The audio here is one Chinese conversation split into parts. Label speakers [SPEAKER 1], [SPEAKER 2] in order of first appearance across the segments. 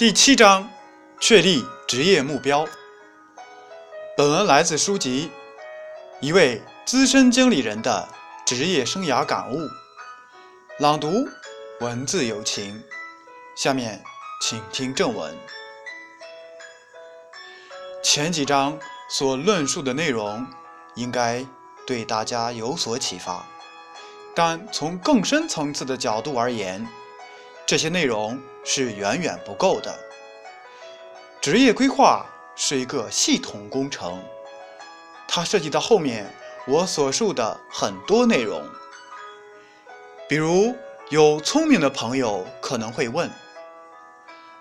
[SPEAKER 1] 第七章：确立职业目标。本文来自书籍《一位资深经理人的职业生涯感悟》，朗读：文字有情。下面请听正文。前几章所论述的内容应该对大家有所启发，但从更深层次的角度而言，这些内容是远远不够的。职业规划是一个系统工程，它涉及到后面我所述的很多内容。比如，有聪明的朋友可能会问。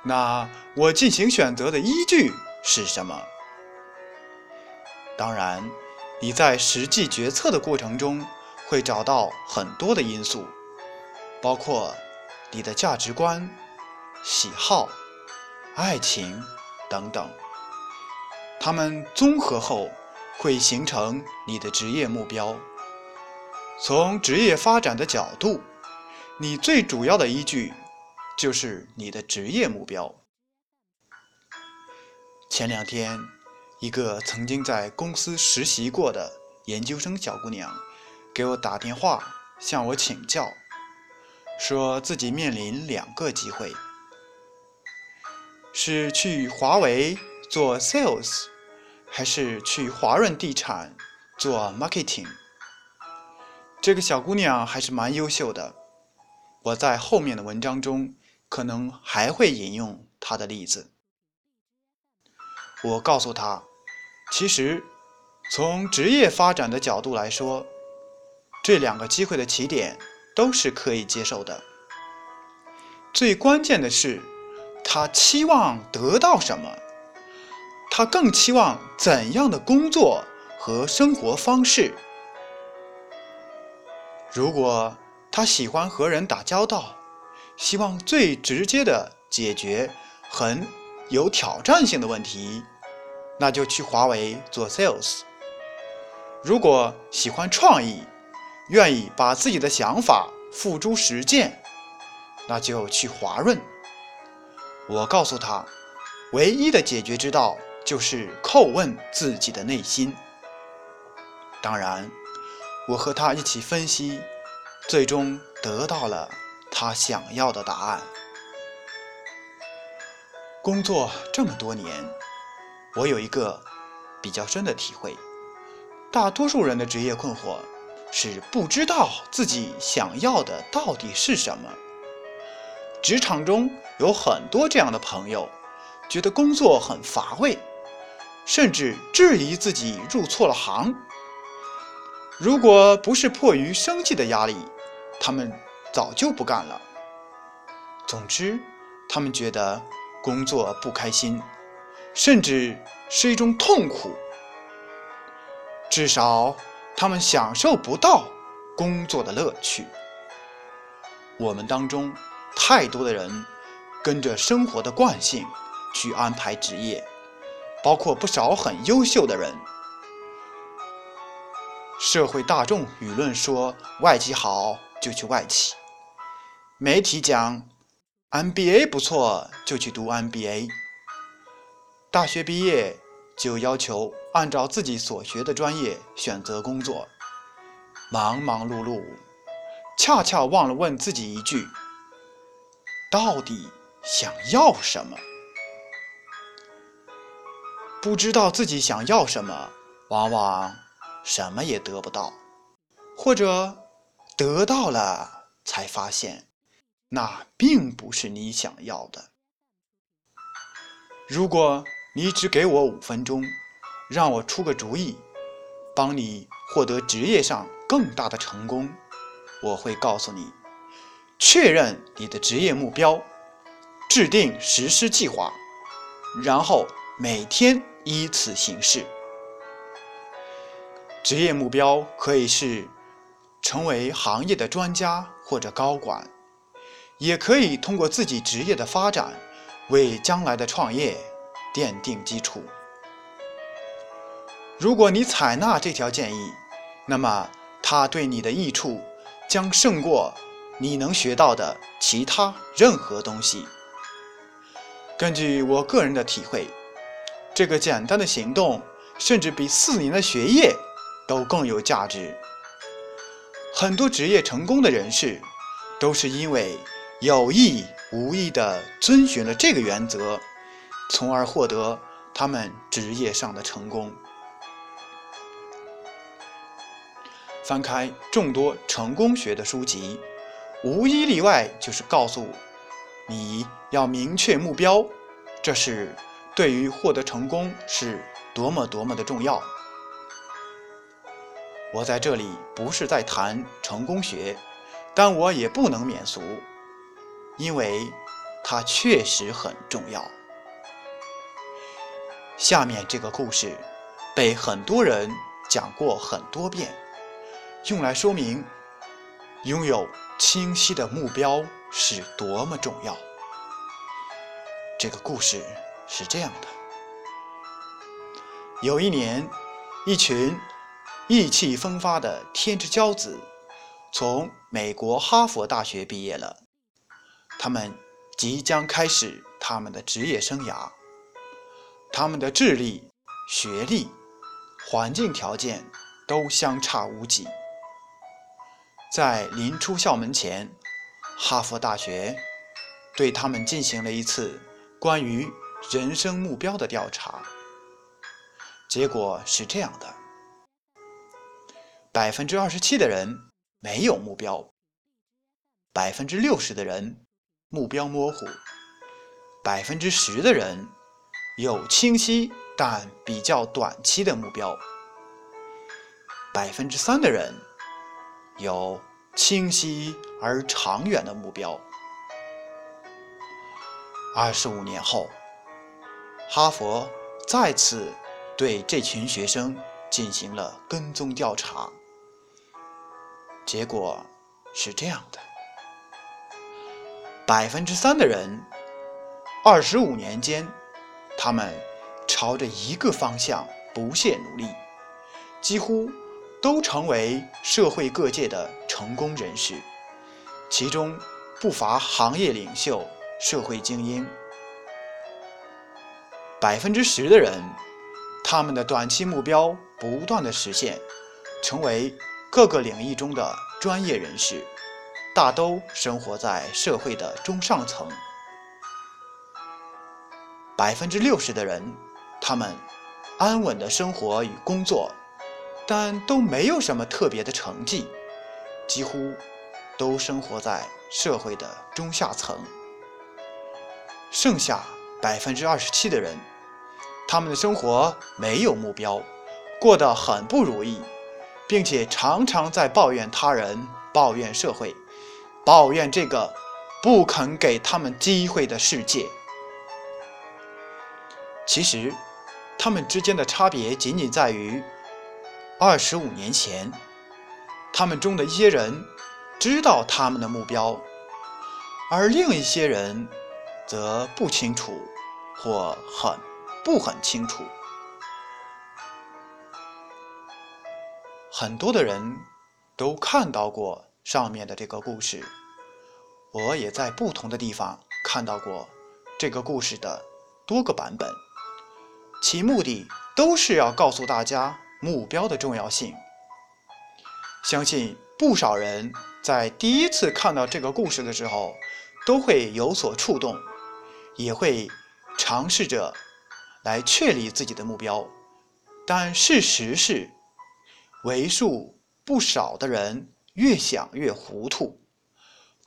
[SPEAKER 1] 那我进行选择的依据是什么？当然，你在实际决策的过程中会找到很多的因素，包括你的价值观、喜好、爱情等等，它们综合后会形成你的职业目标。从职业发展的角度，你最主要的依据。就是你的职业目标。前两天，一个曾经在公司实习过的研究生小姑娘给我打电话，向我请教，说自己面临两个机会：是去华为做 sales，还是去华润地产做 marketing。这个小姑娘还是蛮优秀的，我在后面的文章中。可能还会引用她的例子。我告诉她，其实从职业发展的角度来说，这两个机会的起点都是可以接受的。最关键的是，他期望得到什么？他更期望怎样的工作和生活方式？如果他喜欢和人打交道，希望最直接的解决很有挑战性的问题，那就去华为做 sales。如果喜欢创意，愿意把自己的想法付诸实践，那就去华润。我告诉他，唯一的解决之道就是叩问自己的内心。当然，我和他一起分析，最终得到了。他想要的答案。工作这么多年，我有一个比较深的体会：大多数人的职业困惑是不知道自己想要的到底是什么。职场中有很多这样的朋友，觉得工作很乏味，甚至质疑自己入错了行。如果不是迫于生计的压力，他们。早就不干了。总之，他们觉得工作不开心，甚至是一种痛苦。至少，他们享受不到工作的乐趣。我们当中太多的人跟着生活的惯性去安排职业，包括不少很优秀的人。社会大众舆论说外企好，就去外企。媒体讲 MBA 不错，就去读 MBA。大学毕业就要求按照自己所学的专业选择工作，忙忙碌碌，恰恰忘了问自己一句：到底想要什么？不知道自己想要什么，往往什么也得不到，或者得到了才发现。那并不是你想要的。如果你只给我五分钟，让我出个主意，帮你获得职业上更大的成功，我会告诉你：确认你的职业目标，制定实施计划，然后每天依此行事。职业目标可以是成为行业的专家或者高管。也可以通过自己职业的发展，为将来的创业奠定基础。如果你采纳这条建议，那么它对你的益处将胜过你能学到的其他任何东西。根据我个人的体会，这个简单的行动，甚至比四年的学业都更有价值。很多职业成功的人士，都是因为有意无意地遵循了这个原则，从而获得他们职业上的成功。翻开众多成功学的书籍，无一例外就是告诉你要明确目标，这是对于获得成功是多么多么的重要。我在这里不是在谈成功学，但我也不能免俗，因为它确实很重要。下面这个故事被很多人讲过很多遍。用来说明拥有清晰的目标是多么重要。这个故事是这样的：有一年，一群意气风发的天之骄子从美国哈佛大学毕业了，他们即将开始他们的职业生涯。他们的智力、学历、环境条件都相差无几。在临出校门前，哈佛大学对他们进行了一次关于人生目标的调查。结果是这样的：百分之二十七的人没有目标，百分之六十的人目标模糊，百分之十的人有清晰但比较短期的目标，百分之三的人。有清晰而长远的目标。二十五年后，哈佛再次对这群学生进行了跟踪调查，结果是这样的：百分之三的人，二十五年间，他们朝着一个方向不懈努力，几乎。都成为社会各界的成功人士，其中不乏行业领袖、社会精英。百分之十的人，他们的短期目标不断的实现，成为各个领域中的专业人士，大都生活在社会的中上层。百分之六十的人，他们安稳的生活与工作。但都没有什么特别的成绩，几乎都生活在社会的中下层。剩下百分之二十七的人，他们的生活没有目标，过得很不如意，并且常常在抱怨他人、抱怨社会、抱怨这个不肯给他们机会的世界。其实，他们之间的差别仅仅在于。二十五年前，他们中的一些人知道他们的目标，而另一些人则不清楚或很不很清楚。很多的人都看到过上面的这个故事，我也在不同的地方看到过这个故事的多个版本，其目的都是要告诉大家。目标的重要性，相信不少人在第一次看到这个故事的时候，都会有所触动，也会尝试着来确立自己的目标。但事实是，为数不少的人越想越糊涂，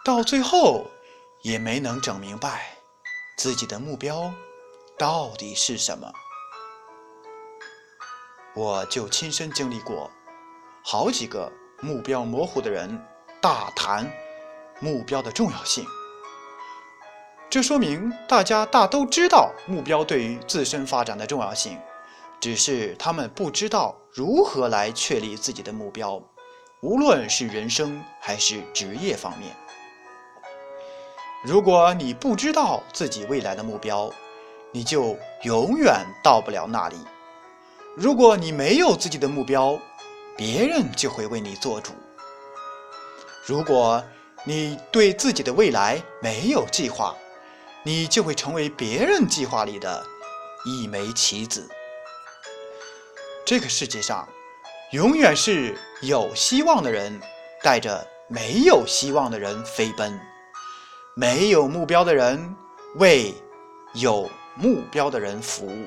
[SPEAKER 1] 到最后也没能整明白自己的目标到底是什么。我就亲身经历过好几个目标模糊的人大谈目标的重要性，这说明大家大都知道目标对于自身发展的重要性，只是他们不知道如何来确立自己的目标，无论是人生还是职业方面。如果你不知道自己未来的目标，你就永远到不了那里。如果你没有自己的目标，别人就会为你做主。如果你对自己的未来没有计划，你就会成为别人计划里的一枚棋子。这个世界上，永远是有希望的人带着没有希望的人飞奔，没有目标的人为有目标的人服务。